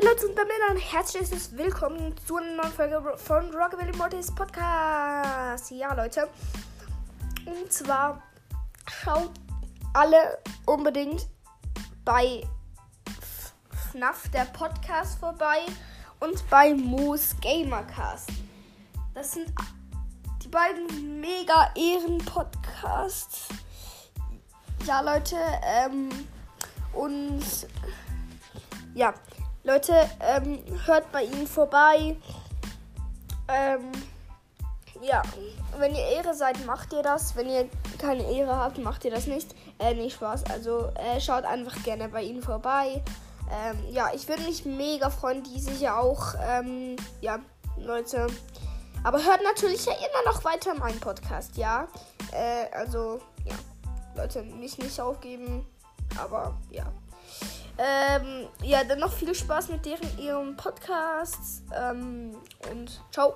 Hey Leute und damit ein herzliches Willkommen zu einer neuen Folge von Rockabilly Mortis Podcast. Ja, Leute. Und zwar schaut alle unbedingt bei FNAF der Podcast vorbei und bei Moos Gamercast. Das sind die beiden mega Ehren-Podcasts. Ja, Leute, ähm, und ja, Leute, ähm, hört bei ihnen vorbei. Ähm, ja, wenn ihr Ehre seid, macht ihr das. Wenn ihr keine Ehre habt, macht ihr das nicht. Äh, nicht Spaß. Also äh, schaut einfach gerne bei ihnen vorbei. Ähm, ja, ich würde mich mega freuen, die sich ja auch. Ähm, ja, Leute. Aber hört natürlich ja immer noch weiter meinen Podcast, ja. Äh, also, ja. Leute, mich nicht aufgeben. Aber ja. Ähm, ja, dann noch viel Spaß mit deren ihrem Podcast. Ähm, und ciao.